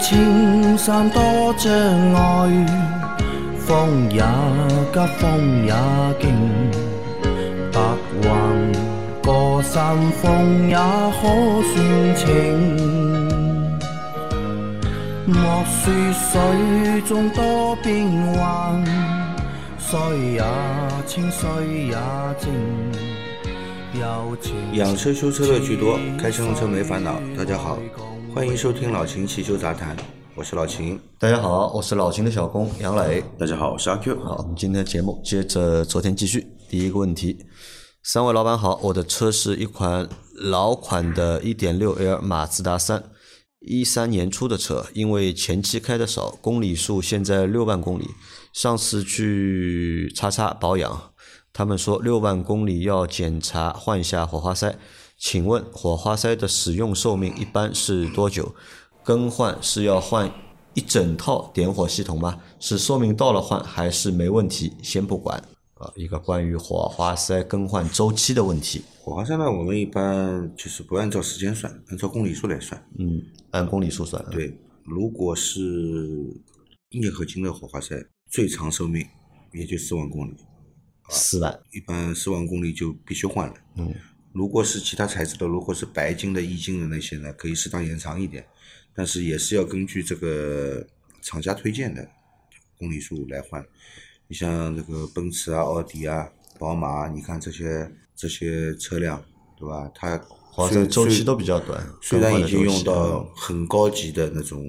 莫说青山多障碍，风也急，风也劲，白云过山峰也可算情。莫说水中多变幻，水也清，水也静。有情养车修车乐趣多，开车用车没烦恼。大家好，欢迎收听老秦汽修杂谈，我是老秦。大家好，我是老秦的小工杨磊。大家好，我是阿 Q。好，我们今天的节目接着昨天继续。第一个问题，三位老板好，我的车是一款老款的 1.6L 马自达三，一三年初的车，因为前期开的少，公里数现在六万公里。上次去叉叉保养，他们说六万公里要检查换下火花塞。请问火花塞的使用寿命一般是多久？更换是要换一整套点火系统吗？是寿命到了换，还是没问题？先不管啊，一个关于火花塞更换周期的问题。火花塞呢，我们一般就是不按照时间算，按照公里数来算。嗯，按公里数算。对，如果是镍合金的火花塞，最长寿命也就四万公里，四万。一般四万公里就必须换了。嗯，如果是其他材质的，如果是白金的、易金的那些呢，可以适当延长一点，但是也是要根据这个厂家推荐的公里数来换。你像那个奔驰啊、奥迪啊、宝马啊，你看这些这些车辆，对吧？它好像周期都比较短，虽然已经用到很高级的那种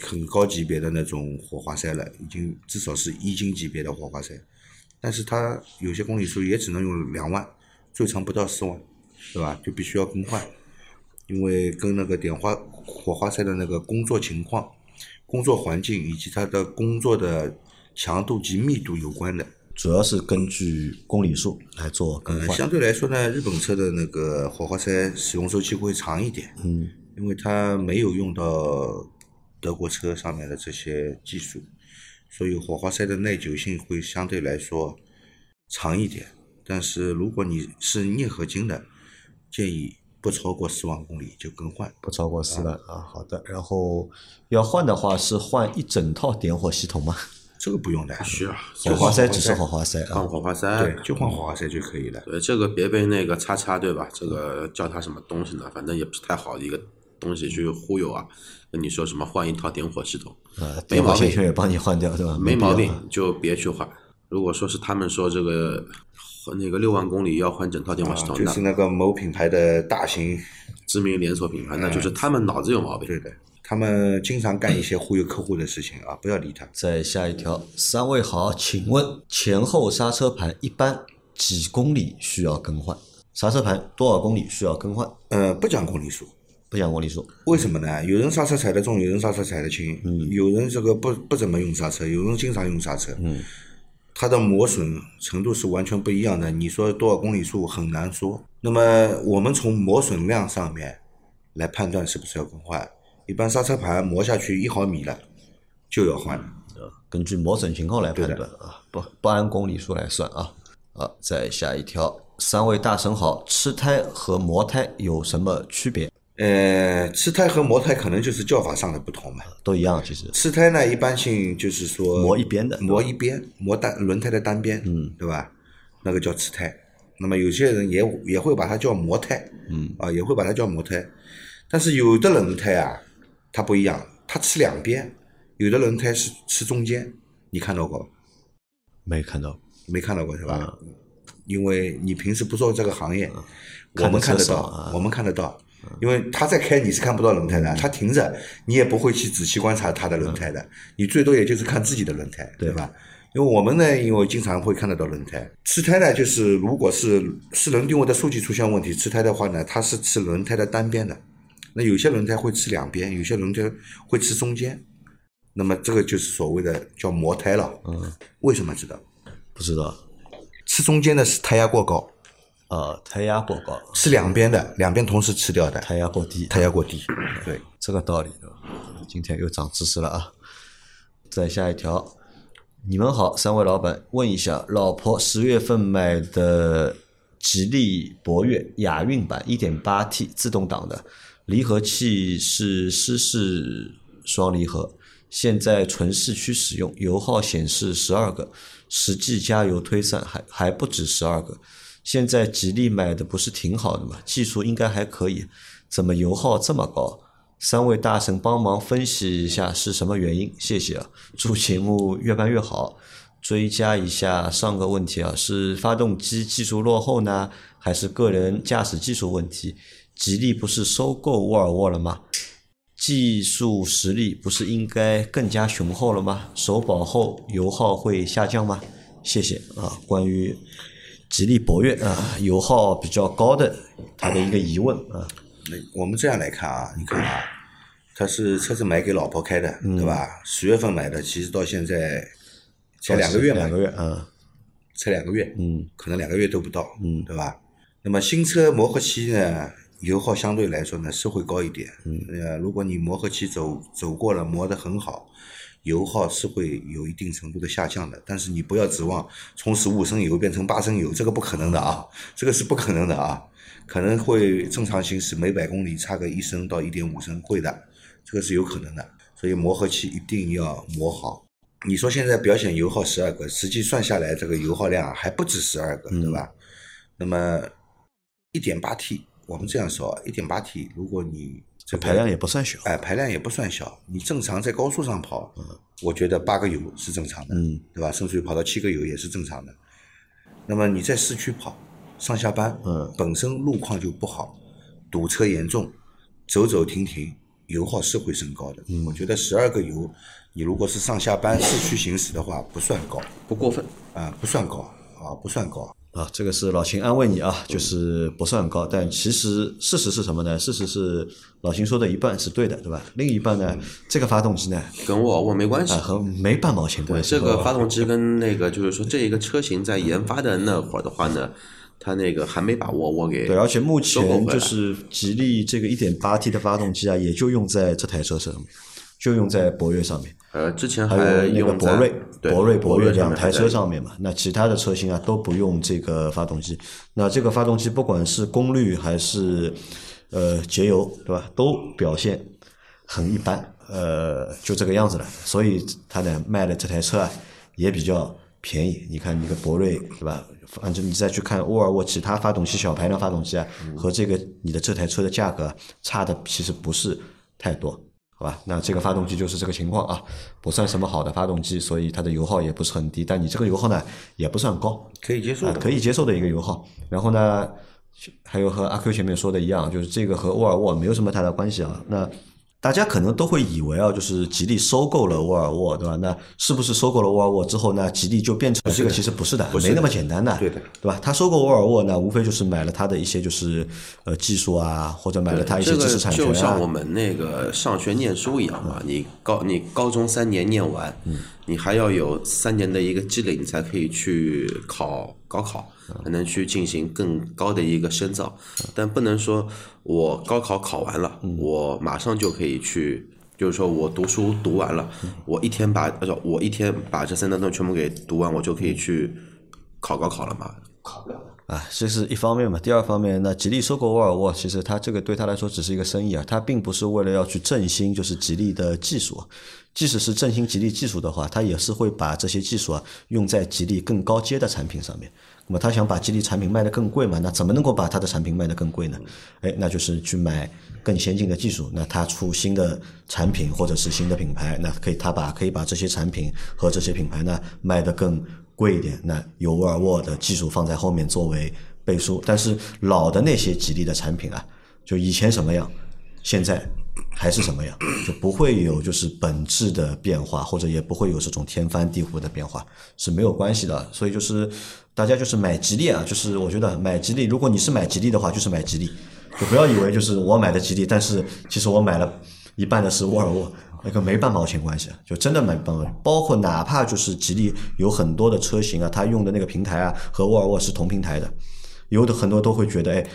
很高级别的那种火花塞了，已经至少是一金级别的火花塞，但是它有些公里数也只能用两万，最长不到四万，对吧？就必须要更换，因为跟那个点花火花塞的那个工作情况、工作环境以及它的工作的强度及密度有关的。主要是根据公里数来做更呃，换。相对来说呢，日本车的那个火花塞使用周期会长一点。嗯，因为它没有用到德国车上面的这些技术，所以火花塞的耐久性会相对来说长一点。但是如果你是镍合金的，建议不超过四万公里就更换。不超过四万啊。好的，然后要换的话是换一整套点火系统吗？这个不用的，需要火花塞只是火花塞换啊。火花塞，对，就换火花塞就可以了。对这个别被那个叉叉对吧？这个叫它什么东西呢？反正也不是太好的一个东西去忽悠啊，跟你说什么换一套点火系统，呃，点火没毛病也帮你换掉，对吧？没毛病，就别去换。如果说是他们说这个那个六万公里要换整套电话系统，就是那个某品牌的大型，知名连锁品牌，那就是他们脑子有毛病。对的，他们经常干一些忽悠客户的事情啊，不要理他。再下一条，三位好，请问前后刹车盘一般几公里需要更换？刹车盘多少公里需要更换？呃，不讲公里数，不讲公里数，为什么呢？有人刹车踩得重，有人刹车踩得轻，嗯有人这个不不怎么用刹车，有人经常用刹车，嗯，它的磨损程度是完全不一样的。你说多少公里数很难说。那么我们从磨损量上面来判断是不是要更换。一般刹车盘磨下去一毫米了就要换了。根据磨损情况来判断啊，不不按公里数来算啊。好，再下一条，三位大神好，吃胎和磨胎有什么区别？呃，吃胎和磨胎可能就是叫法上的不同嘛。都一样，其实吃胎呢，一般性就是说磨一边的磨一边，磨单轮胎的单边，嗯，对吧？那个叫吃胎。那么有些人也也会把它叫磨胎，嗯，啊，也会把它叫磨胎。但是有的轮胎啊，它不一样，它吃两边，有的轮胎是吃中间。你看到过吧？没看到。没看到过是吧？因为你平时不做这个行业，我们看得到啊，我们看得到。因为他在开，你是看不到轮胎的，他停着，你也不会去仔细观察他的轮胎的，你最多也就是看自己的轮胎，对吧？因为我们呢，因为经常会看得到轮胎，吃胎呢，就是如果是四轮定位的数据出现问题，吃胎的话呢，它是吃轮胎的单边的，那有些轮胎会吃两边，有些轮胎会吃中间，那么这个就是所谓的叫磨胎了。嗯，为什么知道？不知道。吃中间的是胎压过高，呃，胎压过高，是两边的，两边同时吃掉的，胎压过低，胎压过低。对，这个道理？今天又长知识了啊！再下一条，你们好，三位老板，问一下，老婆十月份买的吉利博越雅韵版 1.8T 自动挡的，离合器是湿式双离合，现在纯市区使用，油耗显示十二个，实际加油推算还还不止十二个。现在吉利买的不是挺好的吗？技术应该还可以，怎么油耗这么高？三位大神帮忙分析一下是什么原因，谢谢啊！祝节目越办越好。追加一下上个问题啊，是发动机技术落后呢，还是个人驾驶技术问题？吉利不是收购沃尔沃了吗？技术实力不是应该更加雄厚了吗？首保后油耗会下降吗？谢谢啊！关于吉利博越啊油耗比较高的他的一个疑问啊，那我们这样来看啊，你看啊，他是车子买给老婆开的，对吧？十月份买的，其实到现在才两个月嘛，两个月啊，才两个月，嗯，可能两个月都不到，嗯。对吧？那么新车磨合期呢，油耗相对来说呢是会高一点，嗯，呃，如果你磨合期走走过了，磨得很好，油耗是会有一定程度的下降的，但是你不要指望从十五升油变成八升油，这个不可能的啊，这个是不可能的啊，可能会正常行驶每百公里差个一升到一点五升，会的，这个是有可能的，所以磨合期一定要磨好。你说现在表显油耗十二个，实际算下来这个油耗量还不止十二个，对吧？那么一点八 T，我们这样说，一点八 T，如果你这排量也不算小。哎，排量也不算小。你正常在高速上跑，我觉得八个油是正常的，嗯，对吧？甚至于跑到七个油也是正常的。那么你在市区跑，上下班，嗯本身路况就不好，堵车严重，走走停停，油耗是会升高的。嗯我觉得十二个油，你如果是上下班市区行驶的话，不算高不过分。啊，不算高啊，不算高。啊，这个是老秦安慰你啊，就是不算高，但其实事实是什么呢？事实是老秦说的一半是对的，对吧？另一半呢，这个发动机呢，跟沃尔沃没关系啊，。和没半毛钱关系。这个发动机跟那个就是说这一个车型在研发的那会儿的话呢，它那个还没把沃尔沃给对，而且目前就是吉利这个一点八 T 的发动机啊，也就用在这台车上面，就用在博越上面。呃之前还有那个博瑞、博瑞、博越两台车上面嘛，那其他的车型啊都不用这个发动机。那这个发动机不管是功率还是呃节油，对吧，都表现很一般，呃，就这个样子了。所以它呢卖的这台车啊也比较便宜。你看你个博瑞，对吧？反正你再去看沃尔沃其他发动机、小排量发动机啊，和这个你的这台车的价格啊差的其实不是太多。好吧，那这个发动机就是这个情况啊，不算什么好的发动机，所以它的油耗也不是很低，但你这个油耗呢也不算高，啊，可以接受的，可以接受的一个油耗。然后呢，还有和阿 Q 前面说的一样，就是这个和沃尔沃没有什么太大关系啊。那大家可能都会以为啊，就是吉利收购了沃尔沃，对吧？那是不是收购了沃尔沃之后呢，吉利就变成这个？其实不是的，没那么简单的，对的，对吧？他收购沃尔沃呢，无非就是买了他的一些就是呃技术啊，或者买了他一些知识产权就像我啊。们那个上学念书一样嘛，你高你高中三年念完，你还要有三年的一个积累，你才可以去考高考，才能去进行更高的一个深造。但不能说我高考考完了，我马上就可以去。就是说我读书读完了，我一天把，我一天把这三段论全部给读完，我就可以去考高考了嘛？考不了。啊，这是一方面嘛。第二方面，那吉利收购沃尔沃，其实它这个对它来说只是一个生意啊，它并不是为了要去振兴就是吉利的技术。即使是振兴吉利技术的话，它也是会把这些技术啊用在吉利更高阶的产品上面。那么他想把吉利产品卖得更贵嘛？那怎么能够把他的产品卖得更贵呢？哎，那就是去买更先进的技术。那他出新的产品或者是新的品牌，那可以他把可以把这些产品和这些品牌呢卖得更贵一点。那有沃尔沃的技术放在后面作为背书，但是老的那些吉利的产品啊，就以前什么样，现在还是什么样，就不会有就是本质的变化，或者也不会有这种天翻地覆的变化，是没有关系的。所以就是大家就是买吉利啊，就是我觉得买吉利，如果你是买吉利的话，就是买吉利，就不要以为就是我买的吉利，但是其实我买了一半的是沃尔沃。那个没半毛钱关系，就真的没半毛钱。包括哪怕就是吉利有很多的车型啊，它用的那个平台啊和沃尔沃是同平台的，有的很多都会觉得，哎，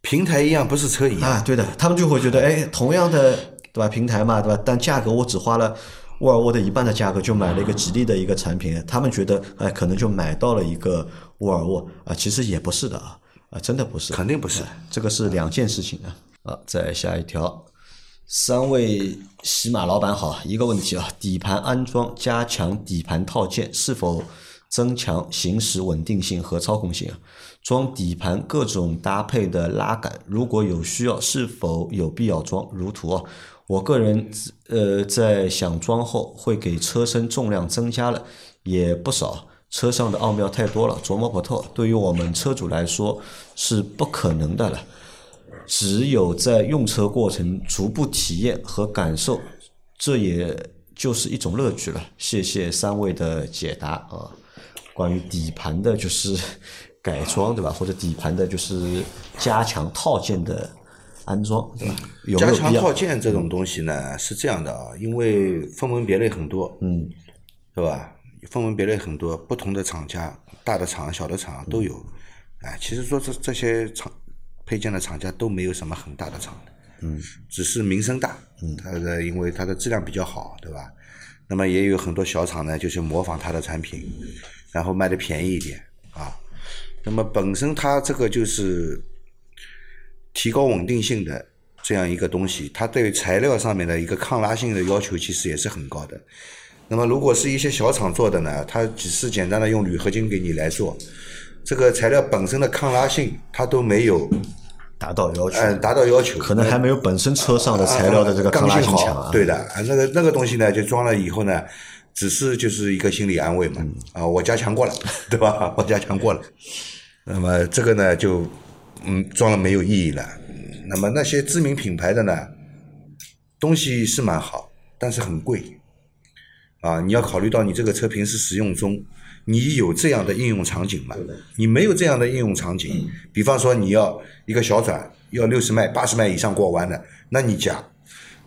平台一样不是车一样，啊，对的，他们就会觉得，哎，同样的，对吧？平台嘛，对吧？但价格我只花了沃尔沃的一半的价格就买了一个吉利的一个产品，他们觉得，哎，可能就买到了一个沃尔沃啊，其实也不是的啊，啊，真的不是，肯定不是。这个是两件事情啊。啊，再下一条，三位喜马老板好，一个问题啊，底盘安装加强底盘套件是否增强行驶稳定性和操控性啊？装底盘各种搭配的拉杆，如果有需要，是否有必要装？如图啊，我个人呃在想装后会给车身重量增加了也不少，车上的奥妙太多了，琢磨不透。对于我们车主来说是不可能的了，只有在用车过程逐步体验和感受，这也就是一种乐趣了。谢谢三位的解答啊，关于底盘的就是 改装对吧？或者底盘的就是加强套件的安装对吧？有没加强？套件这种东西呢是这样的啊，因为分门别类很多，嗯，对吧？分门别类很多，不同的厂家，大的厂、小的厂都有。哎，其实说这这些厂配件的厂家都没有什么很大的厂的，嗯，只是名声大，嗯，它的因为它的质量比较好，对吧？那么也有很多小厂呢，就是模仿它的产品，然后卖的便宜一点啊。那么本身它这个就是提高稳定性的这样一个东西，它对材料上面的一个抗拉性的要求其实也是很高的。那么如果是一些小厂做的呢，它只是简单的用铝合金给你来做，这个材料本身的抗拉性它都没有达到要求，嗯达到要求，可能还没有本身车上的材料的这个抗刚性好拉性强啊。对的，啊那个那个东西呢，就装了以后呢，只是就是一个心理安慰嘛，啊，我加强过了，对吧？我加强过了，那么这个呢，就嗯装了没有意义了。嗯那么那些知名品牌的呢，东西是蛮好，但是很贵，啊，你要考虑到你这个车平时使用中，你有这样的应用场景吗？你没有这样的应用场景，比方说你要一个小转要六十迈、八十迈以上过弯的，那你加，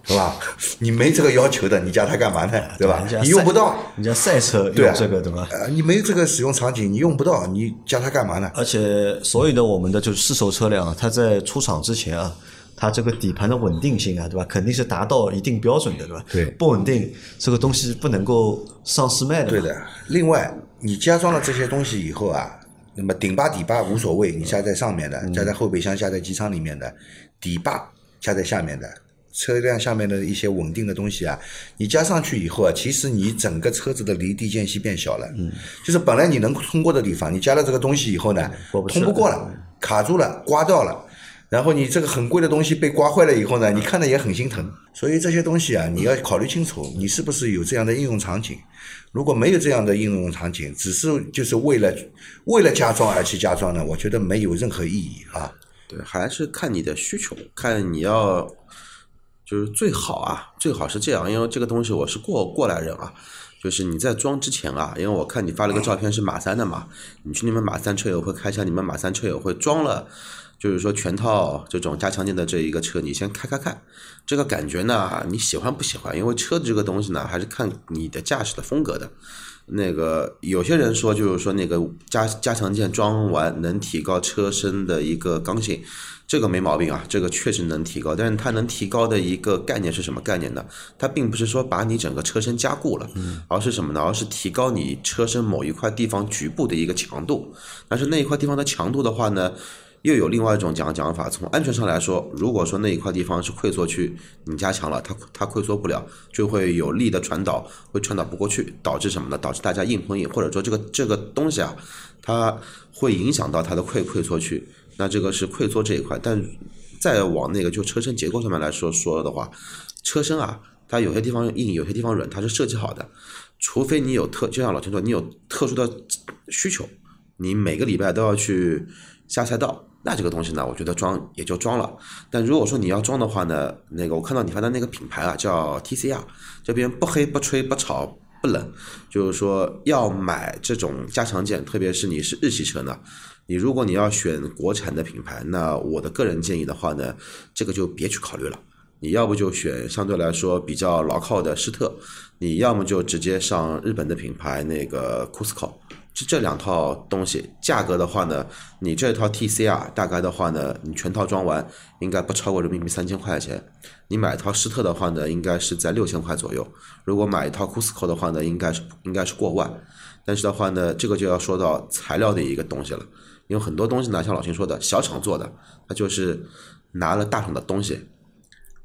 是吧？你没这个要求的，你加它干嘛呢？对吧？你用不到，你像赛车用这个对吧？呃，你没这个使用场景，你用不到，你加它干嘛呢？而且所有的我们的就是市售车辆啊，它在出厂之前啊，它这个底盘的稳定性啊，对吧？肯定是达到一定标准的，对吧？对不稳定这个东西不能够上市卖的。对。的。另外，你加装了这些东西以后啊，那么顶把底把无所谓，你加在上面的，加在后备箱、加在机舱里面的，底把加在下面的，车辆下面的一些稳定的东西啊，你加上去以后啊，其实你整个车子的离地间隙变小了，嗯，就是本来你能通过的地方，你加了这个东西以后呢，通不过了，卡住了，刮掉了。然后你这个很贵的东西被刮坏了以后呢，你看着也很心疼。所以这些东西啊，你要考虑清楚，你是不是有这样的应用场景。如果没有这样的应用场景，只是就是为了为了加装而去加装呢，我觉得没有任何意义啊。对，还是看你的需求，看你要就是最好啊，最好是这样，因为这个东西我是过过来人啊，就是你在装之前啊，因为我看你发了个照片是马三的嘛，你去你们马三车友会开一下你们马三车友会装了。就是说全套这种加强件的这一个车，你先开开看，这个感觉呢，你喜欢不喜欢？因为车子这个东西呢，还是看你的驾驶的风格的。那个有些人说，就是说那个加加强件装完能提高车身的一个刚性，这个没毛病啊，这个确实能提高。但是它能提高的一个概念是什么概念呢？它并不是说把你整个车身加固了，而是什么呢？而是提高你车身某一块地方局部的一个强度。但是那一块地方的强度的话呢？又有另外一种讲讲法，从安全上来说，如果说那一块地方是溃缩区，你加强了，它它溃缩不了，就会有力的传导，会传导不过去，导致什么呢？导致大家硬碰硬，或者说这个这个东西啊，它会影响到它的溃溃缩区，那这个是溃缩这一块。但再往那个就车身结构上面来说说的话，车身啊，它有些地方硬，有些地方软，它是设计好的，除非你有特，就像老秦说，你有特殊的需求，你每个礼拜都要去下赛道。那这个东西呢，我觉得装也就装了。但如果说你要装的话呢，那个我看到你发的那个品牌啊，叫 TCR，这边不黑不吹不吵不冷，就是说要买这种加强件，特别是你是日系车呢，你如果你要选国产的品牌，那我的个人建议的话呢，这个就别去考虑了。你要不就选相对来说比较牢靠的施特，你要么就直接上日本的品牌那个 Cusco。这这两套东西价格的话呢，你这套 TCR 大概的话呢，你全套装完应该不超过人民币三千块钱。你买一套施特的话呢，应该是在六千块左右。如果买一套 Cusco 的话呢，应该是应该是过万。但是的话呢，这个就要说到材料的一个东西了，因为很多东西呢，像老秦说的，小厂做的，它就是拿了大厂的东西，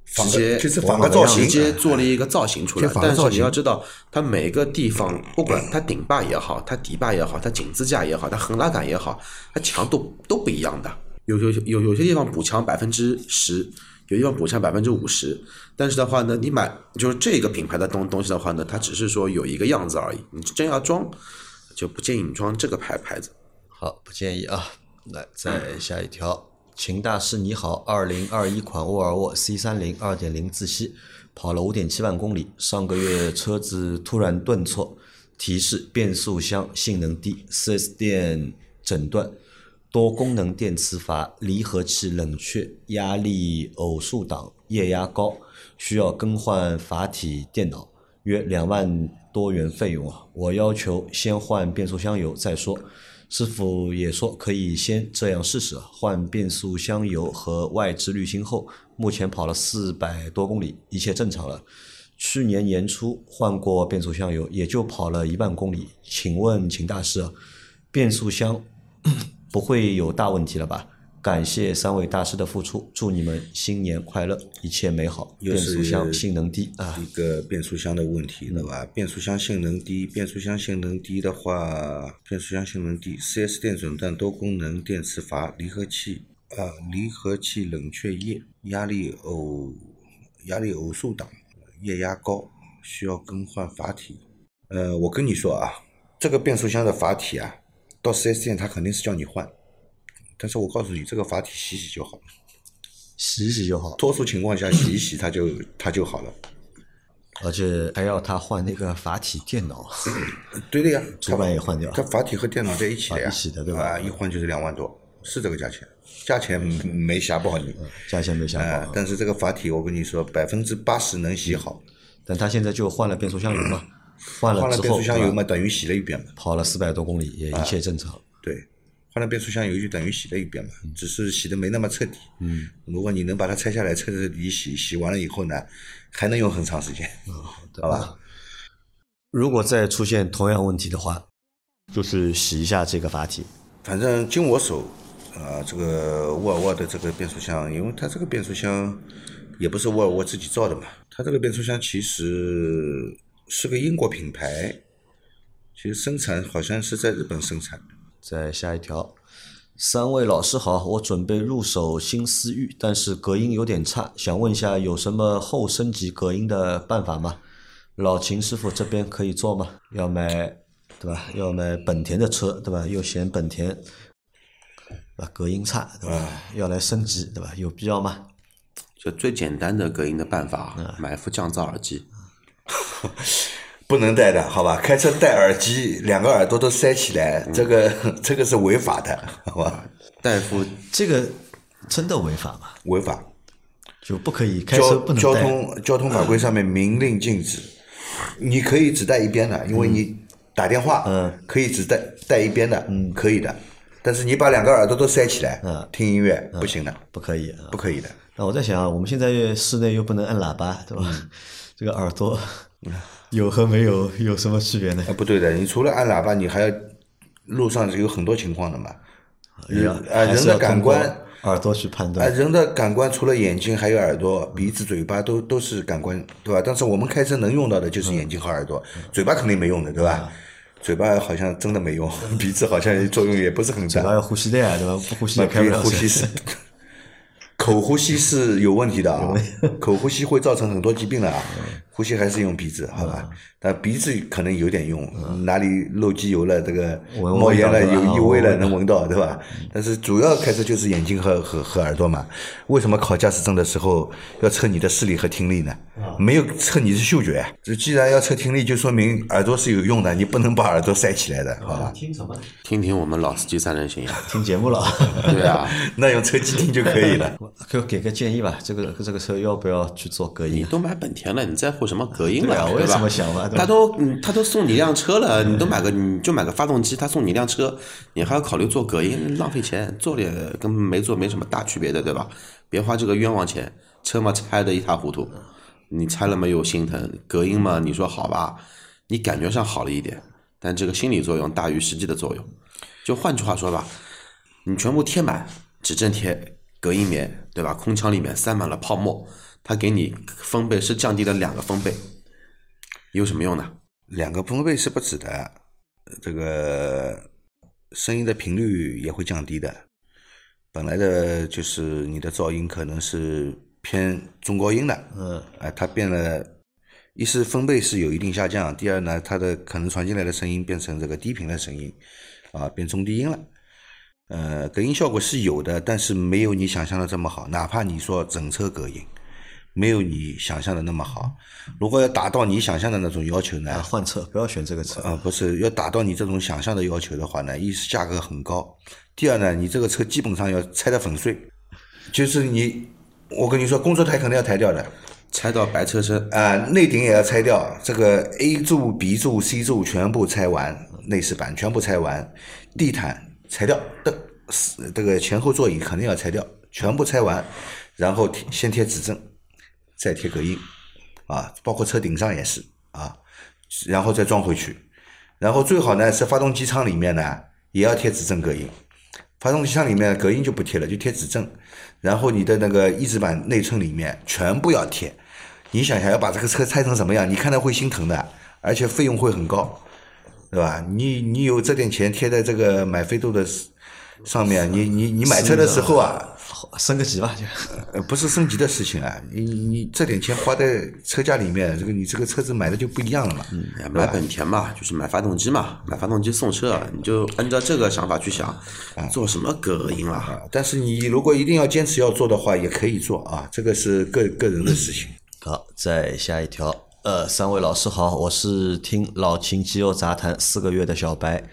直接仿个造型直接做了一个造型出来但是你要知道，它每个地方，不管它顶坝也好，它底坝也好，它井字架也好，它横拉杆也好，它强度都不一样的。有有有有些地方补强百分之十，有地方补强百分之五十。但是的话呢，你买就是这个品牌的东东西的话呢，它只是说有一个样子而已。你真要装，就不建议你装这个牌牌子。好，不建议啊。来，再下一条，秦大师你好，二零二一款沃尔沃 C 三零二点零自吸，跑了五点七万公里，上个月车子突然顿挫，提示变速箱性能低，4S 店诊断多功能电磁阀、离合器冷却、压力偶数档、液压高，需要更换阀体电脑，约两万多元费用啊！我要求先换变速箱油再说。师傅也说可以先这样试试，换变速箱油和外置滤芯后，目前跑了四百多公里，一切正常了。去年年初换过变速箱油，也就跑了一万公里。请问秦大师，变速箱 不会有大问题了吧？感谢三位大师的付出，祝你们新年快乐，一切美好。变又是速箱性能低啊，一个变速箱的问题，对吧？变速箱性能低，变速箱性能低的话，变速箱性能低，4S 店诊断多功能电磁阀、离合器啊、离合器冷却液、压力偶压力偶数档、液压高，需要更换阀体。呃，我跟你说啊，这个变速箱的阀体啊，到 4S 店他肯定是叫你换，但是我告诉你，这个阀体洗洗就好了。洗一洗就好，多数情况下洗一洗它就 它就好了。而且还要他换那个阀体电脑，对的呀，主板也换掉。它阀体和电脑在一起的一起的对吧？啊，一换就是两万多，是这个价钱，价钱没吓爆你。价钱没想啊好，，但是这个阀体我跟你说，百分之八十能洗好，但他现在就换了变速箱油嘛，换了换了之后变速箱油嘛，等于洗了一遍嘛。跑了四百多公里，也一切正常。对，换了变速箱油就等于洗了一遍嘛，只是洗的没那么彻底。嗯，如果你能把它拆下来彻彻底底洗，洗完了以后呢，还能用很长时间，好吧？如果再出现同样问题的话，就是洗一下这个阀体。反正经我手，啊、这个沃尔沃的这个变速箱，因为它这个变速箱也不是沃尔沃自己造的嘛，它这个变速箱其实是个英国品牌，其实生产好像是在日本生产的。再下一条，三位老师好，我准备入手新思域，但是隔音有点差，想问一下有什么后升级隔音的办法吗？老秦师傅这边可以做吗？要买对吧？要买本田的车对吧？又嫌本田啊隔音差对吧？要来升级对吧？有必要吗？就最简单的隔音的办法，嗯买副降噪耳机。不能戴的，好吧？开车戴耳机，两个耳朵都塞起来，这个 这个是违法的，好吧？戴夫这个真的违法吗？违法。就不可以开车不能交通交通法规上面明令禁止，你可以只戴一边的，因为你打电话，嗯，可以只戴戴一边的，嗯，可以的。但是你把两个耳朵都塞起来，嗯听音乐不行的，不可以啊不。可以的。那我在想，我们现在室内又不能按喇叭，对吧？嗯 这个耳朵有和没有有什么区别呢？啊，不对的，你除了按喇叭，你还要路上是有很多情况的嘛。人啊，人的感官耳朵去判断啊，断。人的感官除了眼睛，还有耳朵、鼻子、嘴巴，都都是感官，对吧？但是我们开车能用到的就是眼睛和耳朵，嘴巴肯定没用的，对吧？嘴巴好像真的没用，鼻子好像作用也不是很大嘴巴。要呼吸的呀，对吧？不呼吸那可以也开不了车呼吸是，口呼吸是有问题的啊，口呼吸会造成很多疾病的啊。呼吸还是用鼻子，好吧？但鼻子可能有点用，哪里漏机油了，这个闻冒烟了，有异味了，能闻到，对吧？但是主要开车就是眼睛和和和耳朵嘛。为什么考驾驶证的时候要测你的视力和听力呢？没有测你的嗅觉。这既然要测听力，就说明耳朵是有用的，你不能把耳朵塞起来的，好吧？听什么？听听我们老司机三人行呀。听节目了。对啊，那用车机听就可以了。给 我给个建议吧，这个这个车要不要去做隔音？你都买本田了，你在乎什么隔音了？我也吧这么想嘛对吧他都嗯他都送你一辆车了，你都买个你就买个发动机，他送你一辆车，你还要考虑做隔音，浪费钱，做了也跟没做没什么大区别的，对吧？别花这个冤枉钱，车嘛拆的一塌糊涂，你拆了没有心疼？隔音嘛，你说好吧，你感觉上好了一点，但这个心理作用大于实际的作用。就换句话说吧，你全部贴满，只挣贴隔音棉，对吧？空腔里面塞满了泡沫，它给你分贝是降低了两个分贝，有什么用呢？两个分贝是不止的，这个声音的频率也会降低的。本来的就是你的噪音可能是偏中高音的，嗯，哎，它变了，一是分贝是有一定下降，第二呢，它的可能传进来的声音变成这个低频的声音，啊，变中低音了。呃，隔音效果是有的，但是没有你想象的这么好。哪怕你说整车隔音，没有你想象的那么好。如果要达到你想象的那种要求呢？啊，换车不要选这个车。啊，不是要达到你这种想象的要求的话呢，一是价格很高，第二呢，你这个车基本上要拆得粉碎。就是你，我跟你说，工作台肯定要拆掉的，拆到白车身，啊，内顶也要拆掉，这个 A 柱、B 柱、C 柱全部拆完，内饰板全部拆完，地毯拆掉，灯是这个前后座椅肯定要拆掉，全部拆完，然后贴先贴指正，再贴隔音，啊，包括车顶上也是啊，然后再装回去，然后最好呢是发动机舱里面呢也要贴指正隔音，发动机舱里面隔音就不贴了，就贴指正，然后你的那个翼子板内衬里面全部要贴。你想想要把这个车拆成什么样，你看到会心疼的，而且费用会很高，对吧？你你有这点钱贴在这个买飞度的上面，你你你买车的时候啊，升个级吧，就 呃不是升级的事情啊，你你这点钱花在车价里面，这个你这个车子买的就不一样了嘛。嗯买本田嘛，就是买发动机嘛，买发动机送车，你就按照这个想法去想，做什么隔音了？啊，但是你如果一定要坚持要做的话，也可以做啊，这个是个个人的事情。好，再下一条。呃，三位老师好，我是听老秦机油杂谈四个月的小白，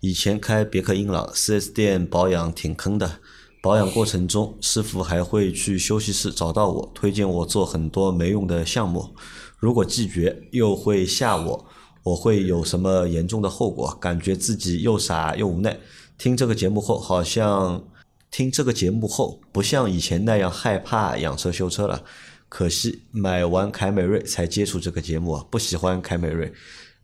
以前开别克英朗，4S 店保养挺坑的，保养过程中师傅还会去休息室找到我，推荐我做很多没用的项目，如果拒绝又会吓我，我会有什么严重的后果？感觉自己又傻又无奈。听这个节目后，好像听这个节目后，不像以前那样害怕养车修车了。可惜买完凯美瑞才接触这个节目啊，不喜欢凯美瑞，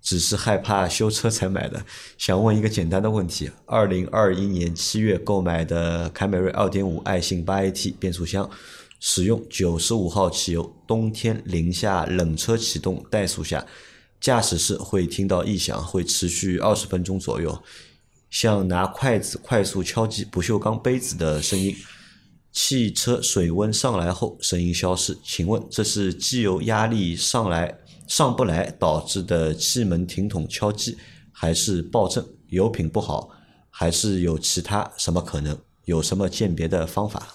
只是害怕修车才买的。想问一个简单的问题：二零二一年七月购买的凯美瑞二点五爱信八 AT 变速箱，使用九十五号汽油，冬天零下冷车启动怠速下，驾驶室会听到异响，会持续二十分钟左右，像拿筷子快速敲击不锈钢杯子的声音。汽车水温上来后，声音消失。请问这是机油压力上来上不来导致的气门停筒敲击，还是爆震、油品不好，还是有其他什么可能？有什么鉴别的方法？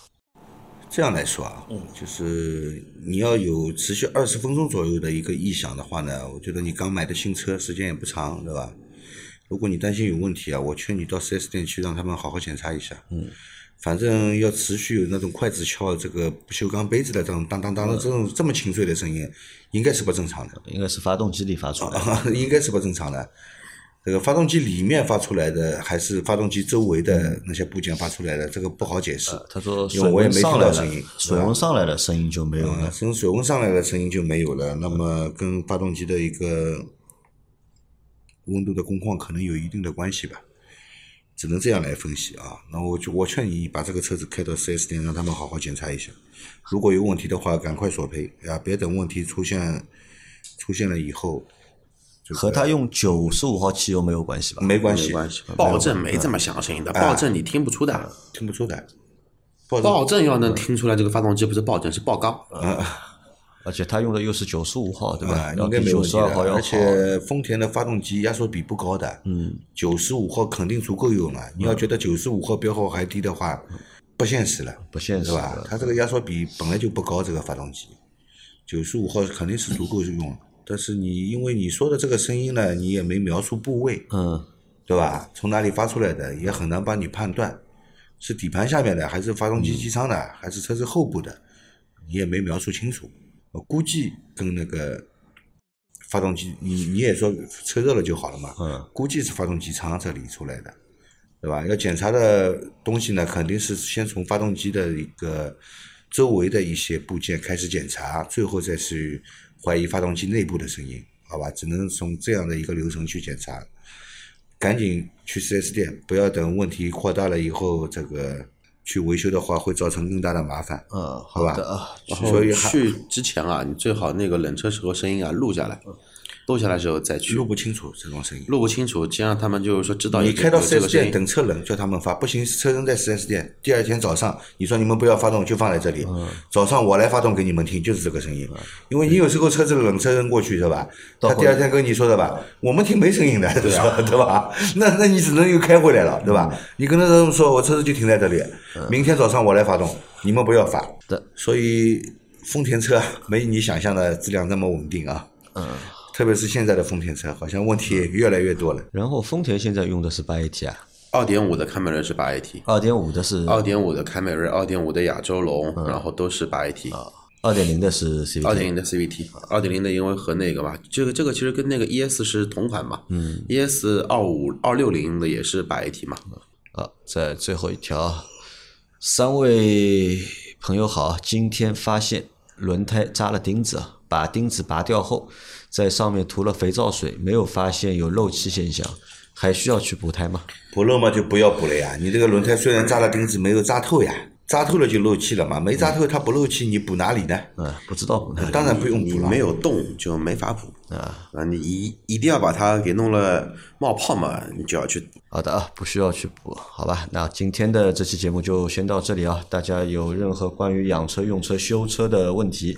这样来说啊，就是你要有持续二十分钟左右的一个异响的话呢，我觉得你刚买的新车时间也不长，对吧？如果你担心有问题啊，我劝你到 4S 店去让他们好好检查一下。嗯。反正要持续有那种筷子敲这个不锈钢杯子的这种当当当的这种这么清脆的声音，应该是不正常的。应该是发动机里发出来的，应该是不正常的。这个发动机里面发出来的，还是发动机周围的那些部件发出来的，这个不好解释。他说因为我也没听到声音，水温上来了声音就没有了。从水温上来的声音就没有了，那么跟发动机的一个温度的工况可能有一定的关系吧。只能这样来分析啊，那我就我劝你把这个车子开到 4S 店，让他们好好检查一下。如果有问题的话，赶快索赔啊！别等问题出现出现了以后，和他用九十五号汽油没有关系吧？没关系，没关系。爆震没这么响声音的，爆震你听不出的，听不出的。爆震要能听出来，这个发动机不是爆震，是爆缸。而且它用的又是九十五号，对吧？应该没问题号要而且丰田的发动机压缩比不高的，嗯，九十五号肯定足够用了。你要觉得九十五号标号还低的话，不现实了，不现实是吧？它这个压缩比本来就不高，这个发动机九十五号肯定是足够用。但是你因为你说的这个声音呢，你也没描述部位，嗯，对吧？从哪里发出来的也很难帮你判断，是底盘下面的，还是发动机机舱的，还是车子后部的，你也没描述清楚。我估计跟那个发动机，你你也说车热了就好了嘛，嗯，估计是发动机舱这里出来的，对吧？要检查的东西呢，肯定是先从发动机的一个周围的一些部件开始检查，最后再去怀疑发动机内部的声音，好吧？只能从这样的一个流程去检查，赶紧去 4S 店，不要等问题扩大了以后，这个去维修的话，会造成更大的麻烦。嗯，好吧所以去之前啊，你最好那个冷车时候声音啊录下来，录下来之后再去录不清楚这种声音。录不清楚，这样他们就是说知道你开到有这 4S 店。等车冷，叫他们发，不行，车扔在四 S 店。第二天早上，你说你们不要发动，就放在这里。嗯早上我来发动给你们听，就是这个声音。因为你有时候车子冷车扔过去是吧？他第二天跟你说的吧，我们听没声音的，对 吧？对吧？那那你只能又开回来了，对吧？嗯你跟他说，我车子就停在这里，明天早上我来发动，你们不要发。的，所以丰田车没你想象的质量那么稳定啊。嗯。特别是现在的丰田车，好像问题也越来越多了。然后丰田现在用的是八 AT 啊，二点五的凯美瑞是八 AT，二点五的是？二点五的凯美瑞，二点五的亚洲龙，然后都是八 AT。二点零的是 CVT，二点零的 CVT，二点零的因为和那个嘛，这个这个其实跟那个 ES 是同款嘛，嗯，ES 二五二六零的也是八 AT 嘛，啊，在最后一条，三位朋友好，今天发现轮胎扎了钉子，把钉子拔掉后，在上面涂了肥皂水，没有发现有漏气现象，还需要去补胎吗？不漏嘛就不要补了呀。你这个轮胎虽然扎了钉子，没有扎透呀，扎透了就漏气了嘛。没扎透它不漏气，你补哪里呢？嗯，不知道补哪里。当然不用补了。你没有洞就没法补啊，啊，你一一定要把它给弄了冒泡嘛，你就要去好的啊，不需要去补，好吧？那今天的这期节目就先到这里啊。大家有任何关于养车、用车、修车的问题，